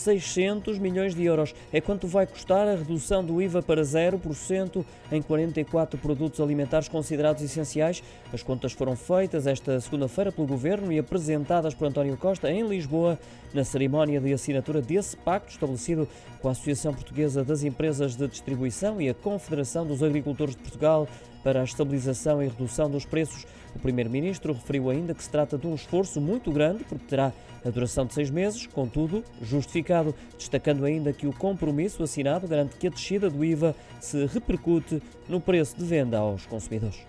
600 milhões de euros. É quanto vai custar a redução do IVA para 0% em 44 produtos alimentares considerados essenciais. As contas foram feitas esta segunda-feira pelo Governo e apresentadas por António Costa em Lisboa na cerimónia de assinatura desse pacto estabelecido com a Associação Portuguesa das Empresas de Distribuição e a Confederação dos Agricultores de Portugal para a estabilização e redução dos preços. O Primeiro-Ministro referiu ainda que se trata de um esforço muito grande, porque terá a duração de seis meses, contudo, justificado, destacando ainda que o compromisso assinado garante que a descida do IVA se repercute no preço de venda aos consumidores.